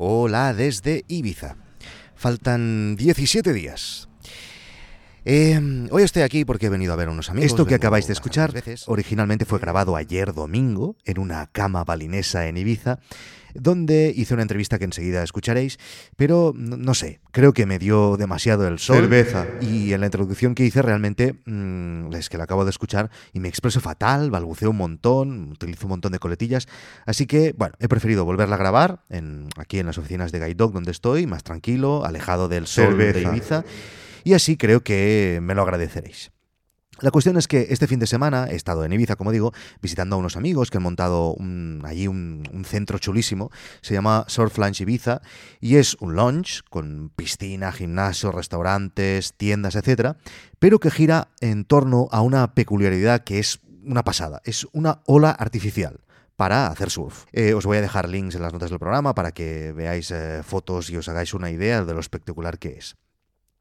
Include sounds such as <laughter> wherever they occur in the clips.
Hola desde Ibiza. Faltan 17 días. Eh, hoy estoy aquí porque he venido a ver a unos amigos. Esto que acabáis de escuchar originalmente fue grabado ayer domingo en una cama balinesa en Ibiza donde hice una entrevista que enseguida escucharéis, pero no, sé, creo que me dio demasiado el sol. Cerveza. Y en la introducción que hice realmente mm, es que la acabo de escuchar y me expreso fatal, balbuceo un montón, utilizo un montón de coletillas, así que bueno, he preferido volverla a grabar en, aquí en las oficinas de Guide Dog donde estoy, más tranquilo, alejado del sol de Ibiza, y así creo que me lo agradeceréis. La cuestión es que este fin de semana he estado en Ibiza, como digo, visitando a unos amigos que han montado allí un, centro chulísimo. Se llama Surf Lunch Ibiza y es un lunch con piscina, gimnasio, restaurantes, tiendas, etcétera, pero que gira en torno a una peculiaridad que es una pasada. Es una ola artificial para hacer surf. Eh, os voy a dejar links en las notas del programa para que veáis eh, fotos y os hagáis una idea de lo espectacular que es.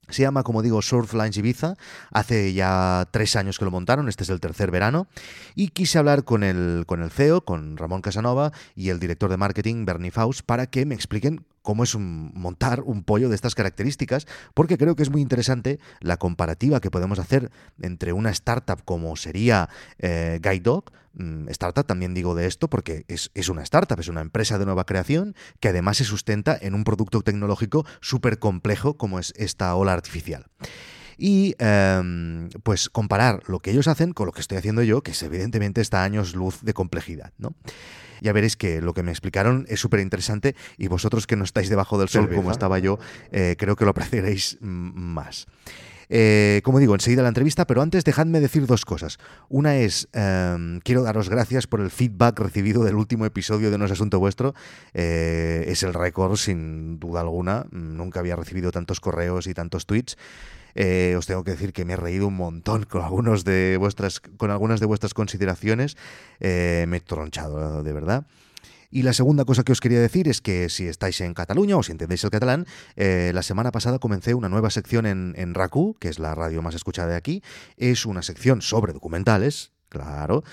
Se llama, como digo, Surf Lines Ibiza. Hace ya tres años que lo montaron, este es el tercer verano. Y quise hablar con el, con el CEO, con Ramón Casanova, y el director de marketing, Bernie Faust, para que me expliquen cómo es montar un pollo de estas características, porque creo que es muy interesante la comparativa que podemos hacer entre una startup como sería eh, Guide Dog, mm, startup también digo de esto porque es, es, una startup, es una empresa de nueva creación que además se sustenta en un producto tecnológico súper complejo como es esta ola artificial y em, pues comparar lo que ellos hacen con lo que estoy haciendo yo, que es evidentemente está años luz de complejidad, ¿no? Ya veréis que lo que me explicaron es súper interesante y vosotros que no estáis debajo del sol como estaba yo, eh, creo que lo apreciaréis más. Eh, como digo, enseguida la entrevista, pero antes dejadme decir dos cosas. Una es, em, quiero daros gracias por el feedback recibido del último episodio de No es Asunto Vuestro. Eh, es el récord, sin duda alguna. Nunca había recibido tantos correos y tantos tweets. Eh, os tengo que decir que me he reído un montón con, algunos de vuestras, con algunas de vuestras consideraciones. Eh, me he tronchado, de verdad. Y la segunda cosa que os quería decir es que si estáis en Cataluña o si entendéis el catalán, eh, la semana pasada comencé una nueva sección en, en RACU, que es la radio más escuchada de aquí. Es una sección sobre documentales, claro.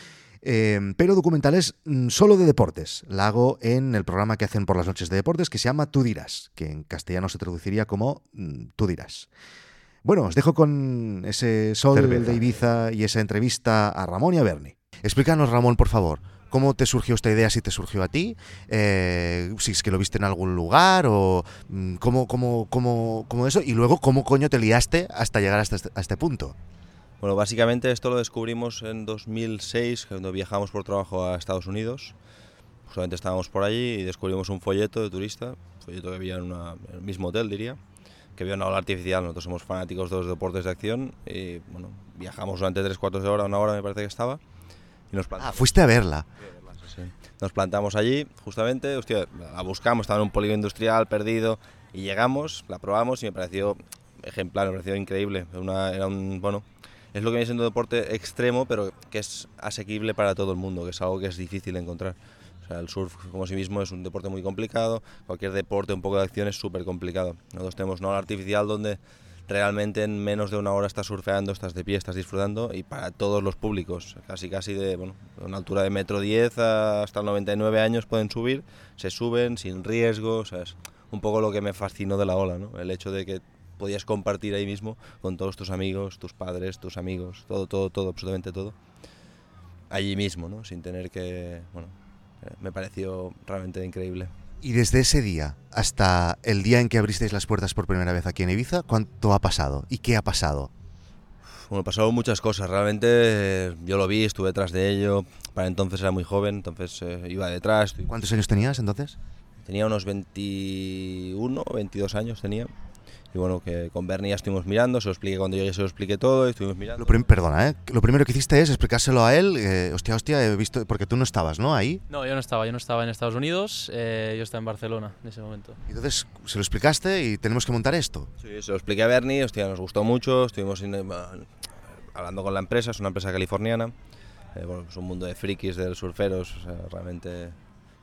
pero documentales mm, solo de deportes. La hago en el programa que hacen por las noches de deportes que se llama Tú dirás, que en castellano se traduciría como mm, Tú dirás. Bueno, os dejo con ese sol de Ibiza y esa entrevista a Ramón y a Bernie. Explícanos, Ramón, por favor, ¿Cómo te surgió esta idea? Si te surgió a ti, eh, si es que lo viste en algún lugar o mm, cómo, cómo, cómo, cómo, eso, y luego cómo coño te liaste hasta llegar hasta este, a este punto. Bueno, básicamente esto lo descubrimos en 2006, cuando viajamos por trabajo a Estados Unidos. Justamente estábamos por allí y descubrimos un folleto de turista, un folleto que había en, en el mismo hotel, diría, que vio una ola artificial. Nosotros somos fanáticos de los deportes de acción y bueno, viajamos durante 3 4 de hora, una hora me parece que estaba. Y nos ah, fuiste a verla. Nos plantamos allí, justamente, hostia, la buscamos, estaba en un polígono industrial perdido y llegamos, la probamos y me pareció ejemplar, me pareció increíble. Una, era un, bueno, es lo que viene siendo un deporte extremo, pero que es asequible para todo el mundo, que es algo que es difícil de encontrar el surf como sí mismo es un deporte muy complicado, cualquier deporte, un poco de acción es súper complicado. Nosotros tenemos una ola artificial donde realmente en menos de una hora estás surfeando, estás de pie, estás disfrutando y para todos los públicos, casi casi de bueno, una altura de metro 10 hasta 99 años pueden subir, se suben sin riesgo, o sea, es un poco lo que me fascinó de la ola, ¿no? el hecho de que podías compartir ahí mismo con todos tus amigos, tus padres, tus amigos, todo, todo, todo, absolutamente todo, allí mismo, ¿no? sin tener que, bueno, me pareció realmente increíble. Y desde ese día hasta el día en que abristeis las puertas por primera vez aquí en Ibiza, ¿cuánto ha pasado? ¿Y qué ha pasado? Bueno, pasaron muchas cosas. Realmente eh, yo lo vi, estuve detrás de ello. Para entonces era muy joven, entonces eh, iba detrás. ¿Cuántos años tenías entonces? Tenía unos 21, 22 años tenía. Y bueno, que con Bernie ya estuvimos mirando, se lo expliqué cuando llegué, se lo expliqué todo, y estuvimos mirando. Lo perdona, ¿eh? Lo primero que hiciste es explicárselo a él, eh, hostia, hostia, he visto, porque tú no estabas, ¿no? Ahí. No, yo no estaba, yo no estaba en Estados Unidos, eh, yo estaba en Barcelona en ese momento. Entonces, se lo explicaste y tenemos que montar esto. Sí, se lo expliqué a Bernie, hostia, nos gustó mucho, estuvimos eh, hablando con la empresa, es una empresa californiana, bueno, es un mundo de frikis, de surferos, o sea, realmente,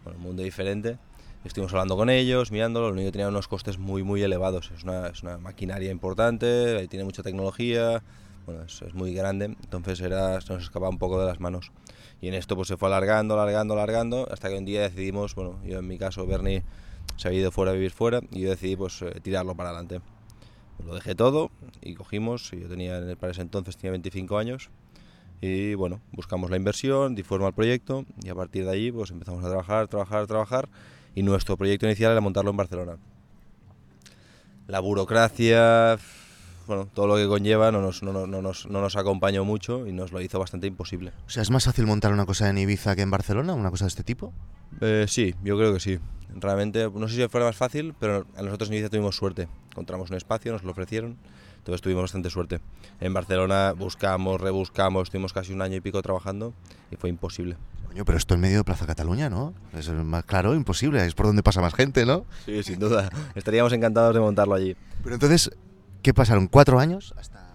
bueno, un mundo diferente. Estuvimos hablando con ellos, mirándolo, lo único que tenía unos costes muy, muy elevados. Es una, es una maquinaria importante, tiene mucha tecnología, bueno, es, es, muy grande, entonces era, se nos escapaba un poco de las manos. Y en esto pues se fue alargando, alargando, alargando, hasta que un día decidimos, bueno, yo en mi caso, Bernie, se había ido fuera a vivir fuera y yo decidí pues eh, tirarlo para adelante. Lo dejé todo y cogimos, yo tenía para ese entonces tenía 25 años y bueno, buscamos la inversión, di forma al proyecto y a partir de allí pues empezamos a trabajar, trabajar, trabajar y nuestro proyecto inicial era montarlo en Barcelona. La burocracia, bueno, todo lo que conlleva no nos, no, no, no, nos, no nos acompañó mucho y nos lo hizo bastante imposible. O sea, ¿es más fácil montar una cosa en Ibiza que en Barcelona, una cosa de este tipo? Eh, sí, yo creo que sí. Realmente, no sé si fuera más fácil, pero a nosotros en Ibiza tuvimos suerte. Encontramos un espacio, nos lo ofrecieron, entonces tuvimos bastante suerte. En Barcelona buscamos, rebuscamos, estuvimos casi un año y pico trabajando y fue imposible. Coño, pero esto en medio de Plaza Cataluña, ¿no? Es más claro, imposible, es por donde pasa más gente, ¿no? Sí, sin duda. Estaríamos encantados de montarlo allí. Pero entonces, ¿qué pasaron? ¿Cuatro años? Hasta...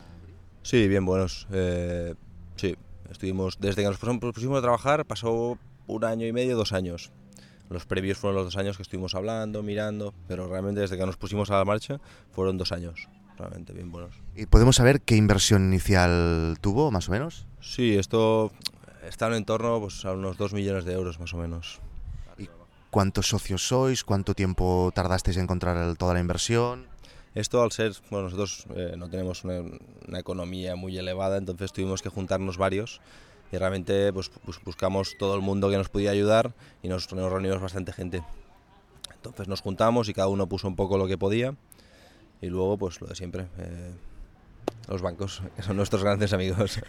Sí, bien buenos. Eh, sí, estuvimos, desde que nos pusimos a trabajar, pasó un año y medio, dos años. Los previos fueron los dos años que estuvimos hablando, mirando, pero realmente desde que nos pusimos a la marcha fueron dos años, realmente bien buenos. ¿Y podemos saber qué inversión inicial tuvo, más o menos? Sí, esto está en torno pues, a unos dos millones de euros, más o menos. ¿Y cuántos socios sois? ¿Cuánto tiempo tardasteis en encontrar el, toda la inversión? Esto al ser, bueno, nosotros eh, no tenemos una, una, economía muy elevada, entonces tuvimos que juntarnos varios y realmente pues, pues, buscamos todo el mundo que nos podía ayudar y nos, nos, reunimos bastante gente. Entonces nos juntamos y cada uno puso un poco lo que podía y luego pues lo de siempre. Eh, los bancos, son nuestros grandes amigos.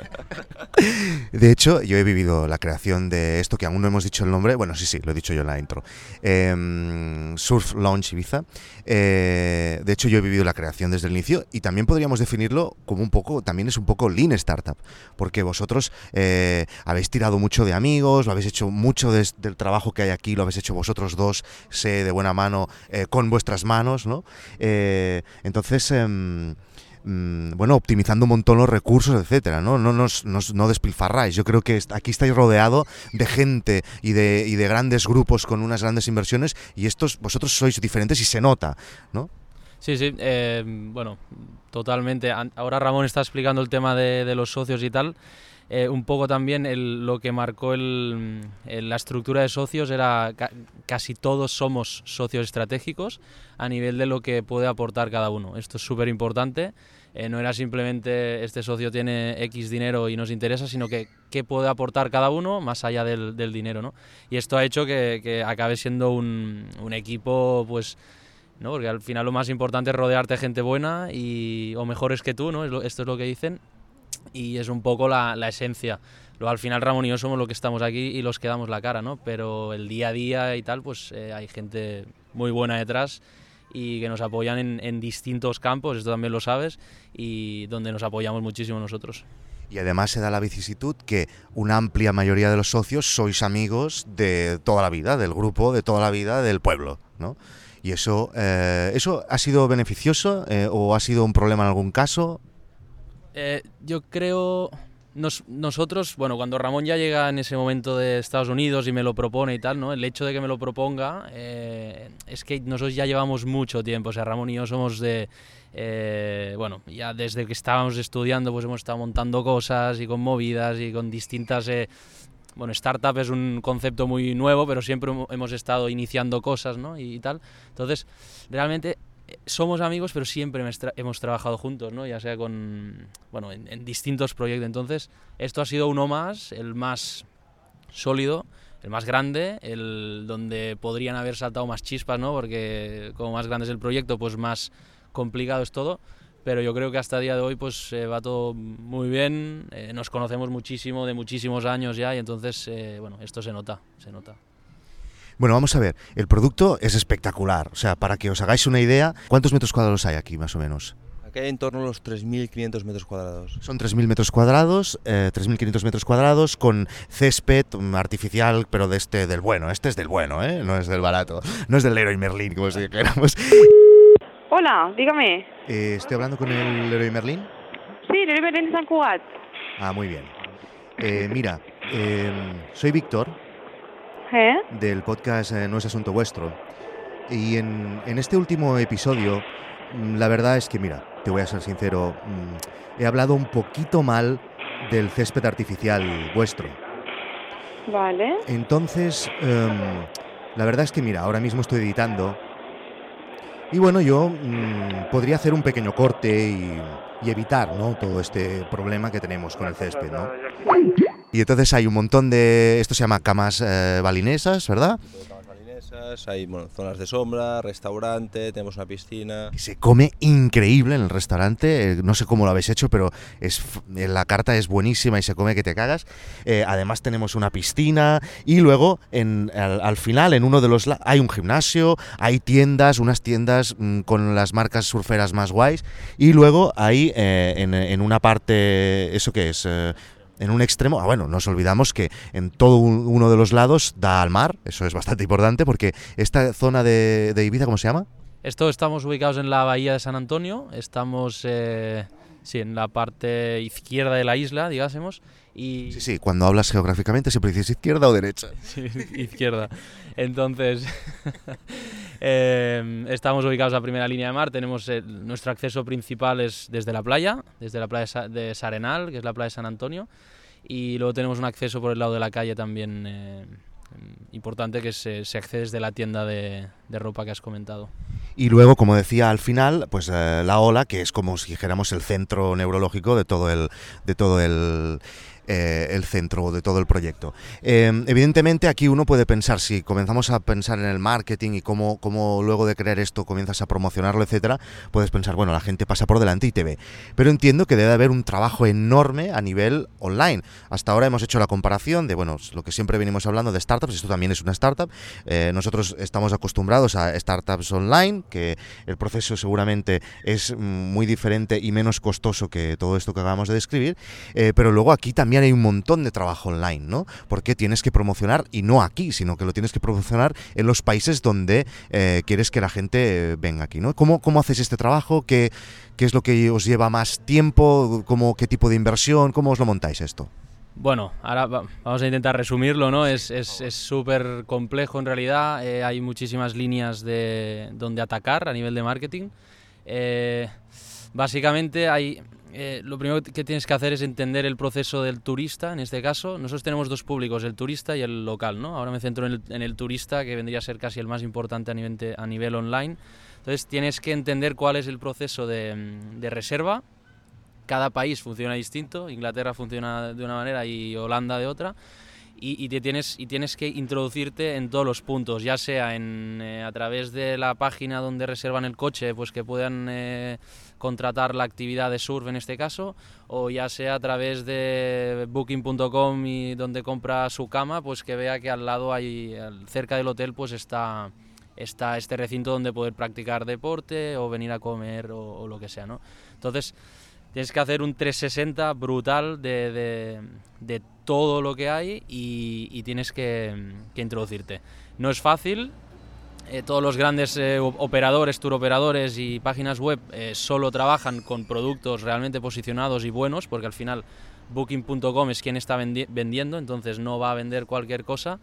<laughs> De hecho, yo he vivido la creación de esto, que aún no hemos dicho el nombre, bueno, sí, sí, lo he dicho yo en la intro, eh, Surf Launch Ibiza. Eh, de hecho, yo he vivido la creación desde el inicio y también podríamos definirlo como un poco, también es un poco lean startup, porque vosotros eh, habéis tirado mucho de amigos, lo habéis hecho mucho de, del trabajo que hay aquí, lo habéis hecho vosotros dos, sé, de buena mano, eh, con vuestras manos, ¿no? Entonces em, bueno, optimizando un montón los recursos, etcétera, ¿no? No, nos, nos, no despilfarráis. Yo creo que aquí estáis rodeado de gente y de, y de grandes grupos con unas grandes inversiones y estos, vosotros sois diferentes y se nota, ¿no? Sí, sí, eh, bueno, totalmente. Ahora Ramón está explicando el tema de, los socios y tal. Eh, un poco también lo que marcó la estructura de socios era ca casi todos somos socios estratégicos a nivel de lo que puede aportar cada uno. Esto es súper importante. Eh, no era simplemente este socio tiene X dinero y nos interesa, sino que qué puede aportar cada uno más allá del, del dinero. ¿no? Y esto ha hecho que, acabe siendo un, equipo, pues, ¿no? porque al final lo más importante es rodearte de gente buena y, o mejores que tú, ¿no? esto es lo que dicen, y es un poco la, la esencia. Luego al final Ramón y yo somos los que estamos aquí y los que damos la cara, ¿no? Pero el día a día y tal, pues eh, hay gente muy buena detrás y que nos apoyan en, en, distintos campos, esto también lo sabes, y donde nos apoyamos muchísimo nosotros. Y además se da la vicisitud que una amplia mayoría de los socios sois amigos de toda la vida, del grupo, de toda la vida, del pueblo, ¿no? Y eso, eh, ¿eso ha sido beneficioso eh, o ha sido un problema en algún caso? Eh, yo creo nos, nosotros, bueno, cuando Ramón ya llega en ese momento de Estados Unidos y me lo propone y tal, ¿no? El hecho de que me lo proponga eh, es que nosotros ya llevamos mucho tiempo, o sea, Ramón y yo somos de, eh, bueno, ya desde que estábamos estudiando, pues hemos estado montando cosas y con movidas y con distintas, eh, bueno, startup es un concepto muy nuevo, pero siempre hemos estado iniciando cosas, ¿no? Y, y tal. Entonces, realmente somos amigos, pero siempre hemos trabajado juntos, ¿no? ya sea con, bueno, en, en, distintos proyectos. Entonces, esto ha sido uno más, el más sólido, el más grande, el donde podrían haber saltado más chispas, ¿no? porque como más grande es el proyecto, pues más complicado es todo. Pero yo creo que hasta el día de hoy pues eh, va todo muy bien, eh, nos conocemos muchísimo, de muchísimos años ya, y entonces, eh, bueno, esto se nota, se nota. Bueno, vamos a ver, el producto es espectacular. O sea, para que os hagáis una idea, ¿cuántos metros cuadrados hay aquí más o menos? Aquí hay en torno a los 3.500 metros cuadrados. Son 3.000 metros cuadrados, eh, 3.500 metros cuadrados con césped artificial, pero de este del bueno. Este es del bueno, ¿eh? No es del barato. No es del Leroy Merlin, como si dijéramos. Hola, dígame. Eh, ¿Estoy hablando con el Leroy Merlin? Sí, Leroy Merlin de San Cugat. Ah, muy bien. Eh, mira, soy Víctor ¿Eh? del podcast eh, No es Asunto Vuestro. Y en, en, este último episodio, la verdad es que, mira, te voy a ser sincero, he hablado un poquito mal del césped artificial vuestro. Vale. Entonces, um, la verdad es que, mira, ahora mismo estoy editando Y bueno, yo mm, podría hacer un pequeño corte y, y evitar ¿no? todo este problema que tenemos con el césped. ¿no? Y entonces hay un montón de, esto se llama camas eh, balinesas, ¿verdad? Hay bueno, zonas de sombra, restaurante, tenemos una piscina. Se come increíble en el restaurante. eh, No sé cómo lo habéis hecho, pero es eh, la carta es buenísima y se come que te cagas. Eh, además tenemos una piscina y luego en, al, al final en uno de los hay un gimnasio, hay tiendas, unas tiendas mm, con las marcas surferas más guays y luego hay eh, en, en una parte eso que es en un extremo, ah, bueno, nos olvidamos que en todo un- uno de los lados da al mar, eso es bastante importante porque esta zona de, de Ibiza, ¿cómo se llama? Esto estamos ubicados en la bahía de San Antonio, estamos eh, sí, en la parte izquierda de la isla, digásemos, y Sí, sí, cuando hablas geográficamente siempre dices izquierda o derecha. <laughs> Sí, izquierda. Entonces, <laughs> eh, estamos ubicados a primera línea de mar. Tenemos eh, nuestro acceso principal es desde la playa, desde la playa de Sa- de Sarenal, que es la playa de San Antonio, y luego tenemos un acceso por el lado de la calle también eh, importante, que se, se accede desde la tienda de, de ropa que has comentado. Y luego, como decía al final, pues eh, la ola, que es como si dijéramos el centro neurológico de todo el, de todo el, eh, el centro de todo el proyecto. Eh, evidentemente aquí uno puede pensar, si comenzamos a pensar en el marketing y cómo, cómo luego de crear esto comienzas a promocionarlo, etcétera, puedes pensar, bueno, la gente pasa por delante y te ve. Pero entiendo que debe haber un trabajo enorme a nivel online. Hasta ahora hemos hecho la comparación de, bueno, lo que siempre venimos hablando de startups, esto también es una startup. Eh, nosotros estamos acostumbrados a startups online, que el proceso seguramente es mm, muy diferente y menos costoso que todo esto que acabamos de describir, eh, pero luego aquí también hay un montón de trabajo online, ¿no? Porque tienes que promocionar, y no aquí, sino que lo tienes que promocionar en los países donde eh, quieres que la gente eh, venga aquí, ¿no? ¿Cómo, cómo haces este trabajo? ¿Qué, ¿Qué es lo que os lleva más tiempo? ¿Cómo, ¿Qué tipo de inversión? ¿Cómo os lo montáis esto? Bueno, ahora va- vamos a intentar resumirlo, ¿no? Es es- es súper complejo en realidad, eh, hay muchísimas líneas de donde atacar a nivel de marketing. Eh, básicamente hay, eh, lo primero que tienes que hacer es entender el proceso del turista, en este caso. Nosotros tenemos dos públicos, el turista y el local, ¿no? Ahora me centro en el, turista, que vendría a ser casi el más importante a nivel, a nivel online. Entonces tienes que entender cuál es el proceso de reserva, cada país funciona distinto, Inglaterra funciona de una manera y Holanda de otra, y, te tienes, y tienes que introducirte en todos los puntos, ya sea en, eh, a través de la página donde reservan el coche, pues que puedan eh, contratar la actividad de surf en este caso, o ya sea a través de booking.com y donde compra su cama, pues que vea que al lado hay, cerca del hotel, pues está, está este recinto donde poder practicar deporte o venir a comer o, o lo que sea, ¿no? Entonces, tienes que hacer un 360 brutal de, de- de todo lo que hay y, y tienes que, que introducirte. No es fácil, eh, todos los grandes eh, operadores, tour operadores y páginas web eh, solo trabajan con productos realmente posicionados y buenos, porque al final booking.com es quien está vendi- vendiendo, entonces no va a vender cualquier cosa.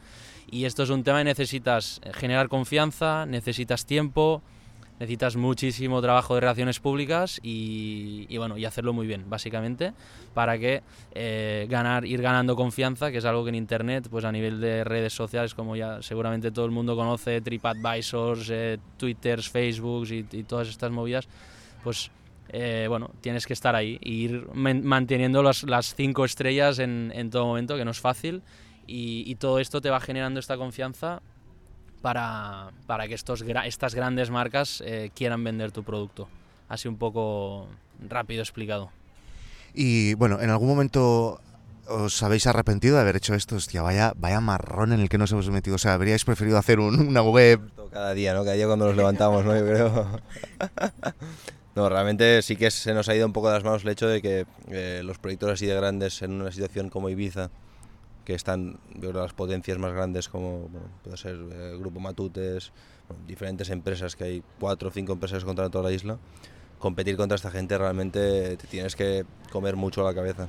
Y esto es un tema que necesitas eh, generar confianza, necesitas tiempo, necesitas muchísimo trabajo de relaciones públicas y, y bueno, y hacerlo muy bien, básicamente, para que eh, ganar, ir ganando confianza, que es algo que en internet, pues a nivel de redes sociales, como ya seguramente todo el mundo conoce, TripAdvisors, eh, Twitters, Facebooks y, y todas estas movidas, pues eh, bueno, tienes que estar ahí e ir man- manteniendo las, las cinco estrellas en, en todo momento, que no es fácil, y, y todo esto te va generando esta confianza para, para que estos, estas grandes marcas eh, quieran vender tu producto. Así un poco rápido explicado. Y bueno, en algún momento os habéis arrepentido de haber hecho esto. Hostia, vaya, vaya marrón en el que nos hemos metido. O sea, habríais preferido hacer un- una web. Cada día, ¿no? Cada día cuando nos levantamos, ¿no? Yo creo. <laughs> No, realmente sí que se nos ha ido un poco de las manos el hecho de que eh, los proyectos así de grandes en una situación como Ibiza, que están, yo las potencias más grandes como puede ser eh, Grupo Matutes, diferentes empresas, que hay cuatro o cinco empresas que controlan toda la isla, competir contra esta gente realmente te tienes que comer mucho la cabeza,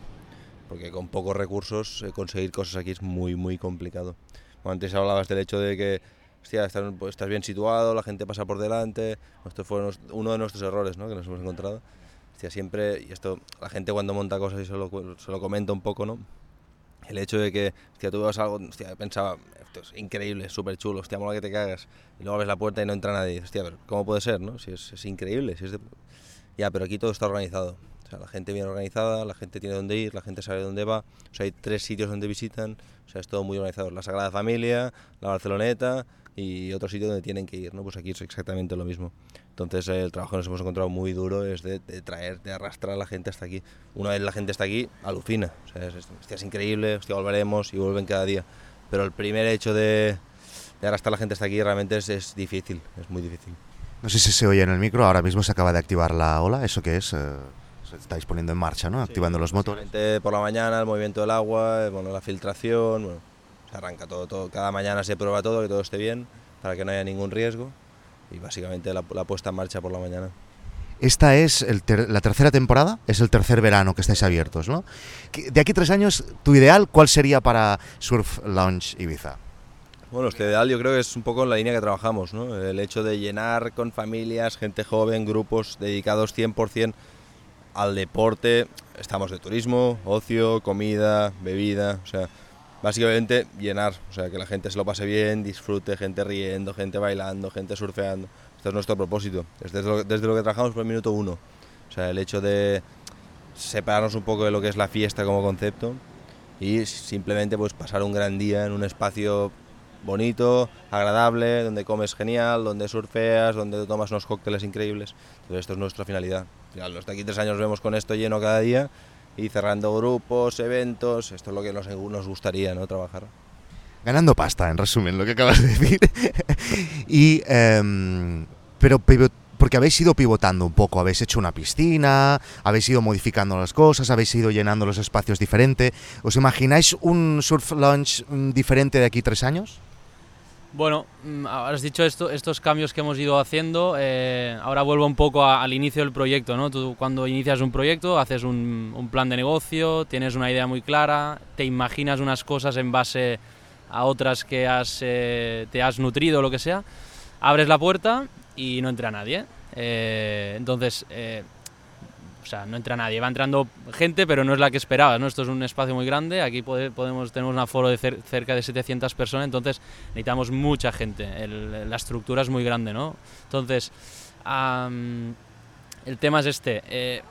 porque con pocos recursos eh, conseguir cosas aquí es muy, muy complicado. Antes hablabas del hecho de que hostia, estás, pues, bien situado, la gente pasa por delante. Esto fue uno de nuestros errores ¿no? que nos hemos encontrado. Siempre, y esto, la gente cuando monta cosas y se lo, se un poco, ¿no? El hecho de que, hostia, tú ves algo, hostia, pensaba, esto es increíble, súper chulo, hostia, mola que te cagas. Y luego ves la puerta y no entra nadie. Hostia, pero ¿cómo puede ser, no? Si es, es increíble, si es de... Ya, pero aquí todo está organizado. O sea, la gente viene organizada, la gente tiene dónde ir, la gente sabe dónde va. O sea, hay tres sitios donde visitan. O sea, es todo muy organizado. La Sagrada Familia, la Barceloneta y otro sitio donde tienen que ir, ¿no? Pues aquí es exactamente lo mismo. Entonces el trabajo que nos hemos encontrado muy duro es de, de traer, de arrastrar a la gente hasta aquí. Una vez la gente está aquí, alucina. O sea, es, hostia, es increíble, hostia, volveremos y vuelven cada día. Pero el primer hecho de, de arrastrar a la gente hasta aquí realmente es, es difícil, es muy difícil. No sé si se oye en el micro, ahora mismo se acaba de activar la ola, ¿eso qué es? Eh, se estáis poniendo en marcha, ¿no? Activando los motores. Por la mañana el movimiento del agua, bueno, la filtración, bueno, se arranca todo, todo. Cada mañana se prueba todo, que todo esté bien, para que no haya ningún riesgo. Y básicamente la, la puesta en marcha por la mañana. Esta es el ter- la tercera temporada, es el tercer verano que estáis abiertos, ¿no? De aquí a tres años, tu ideal, ¿cuál sería para Surf Lounge Ibiza? Bueno, este ideal yo creo que es un poco en la línea que trabajamos, ¿no? El hecho de llenar con familias, gente joven, grupos dedicados 100% al deporte. Estamos de turismo, ocio, comida, bebida, o sea, básicamente llenar, o sea, que la gente se lo pase bien, disfrute, gente riendo, gente bailando, gente surfeando. Este es nuestro propósito, es desde lo, desde lo que trabajamos por el minuto uno. O sea, el hecho de separarnos un poco de lo que es la fiesta como concepto y simplemente pues pasar un gran día en un espacio bonito, agradable, donde comes genial, donde surfeas, donde tomas unos cócteles increíbles. Entonces esto es nuestra finalidad. Al los de aquí tres años vemos con esto lleno cada día y cerrando grupos, eventos, esto es lo que nos, nos gustaría ¿no? trabajar. Ganando pasta, en resumen, lo que acabas de decir. <laughs> y, em, pero porque habéis ido pivotando un poco, habéis hecho una piscina, habéis ido modificando las cosas, habéis ido llenando los espacios diferente. ¿Os imagináis un surf lounge mm, diferente de aquí tres años? Bueno, mm, has dicho esto, estos cambios que hemos ido haciendo. eh, ahora vuelvo un poco al inicio del proyecto. ¿no? Tú cuando inicias un proyecto haces un, plan de negocio, tienes una idea muy clara, te imaginas unas cosas en base a otras que has, eh, te has nutrido lo que sea. Abres la puerta y no entra nadie. Eh, entonces, o sea, no entra nadie. Va entrando gente, pero no es la que esperabas. ¿no? Esto es un espacio muy grande. Aquí pode- podemos, tenemos un aforo de cer- cerca de 700 personas. Entonces, necesitamos mucha gente. La estructura es muy grande, ¿no? Entonces, el tema es este. eh,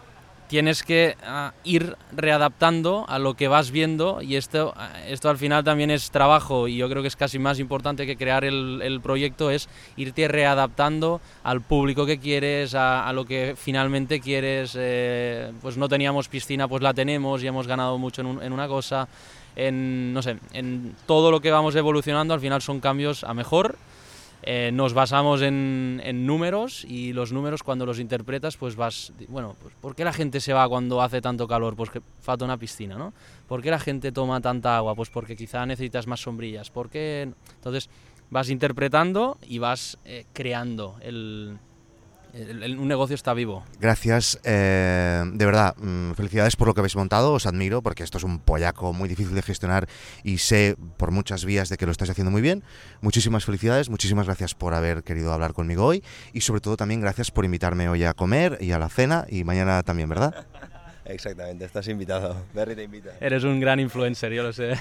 tienes que ah, ir readaptando a lo que vas viendo y esto, ah, esto al final también es trabajo y yo creo que es casi más importante que crear el, proyecto es irte readaptando al público que quieres, a, lo que finalmente quieres. eh, pues no teníamos piscina, pues la tenemos y hemos ganado mucho en, en una cosa. En, no sé, en todo lo que vamos evolucionando al final son cambios a mejor. Eh, nos basamos en, en números y los números cuando los interpretas pues vas, bueno, pues ¿por qué la gente se va cuando hace tanto calor? Pues que falta una piscina, ¿no? ¿Por qué la gente toma tanta agua? Pues porque quizá necesitas más sombrillas. ¿Por qué? Entonces vas interpretando y vas eh, creando el, el- el- un negocio está vivo. Gracias, eh, de verdad, mm, felicidades por lo que habéis montado, os admiro porque esto es un pollaco muy difícil de gestionar y sé por muchas vías de que lo estáis haciendo muy bien. Muchísimas felicidades, muchísimas gracias por haber querido hablar conmigo hoy y sobre todo también gracias por invitarme hoy a comer y a la cena y mañana también, ¿verdad? <laughs> Exactamente, estás invitado. Berry te invita. Eres un gran influencer, yo lo sé.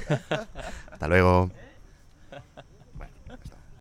Hasta luego.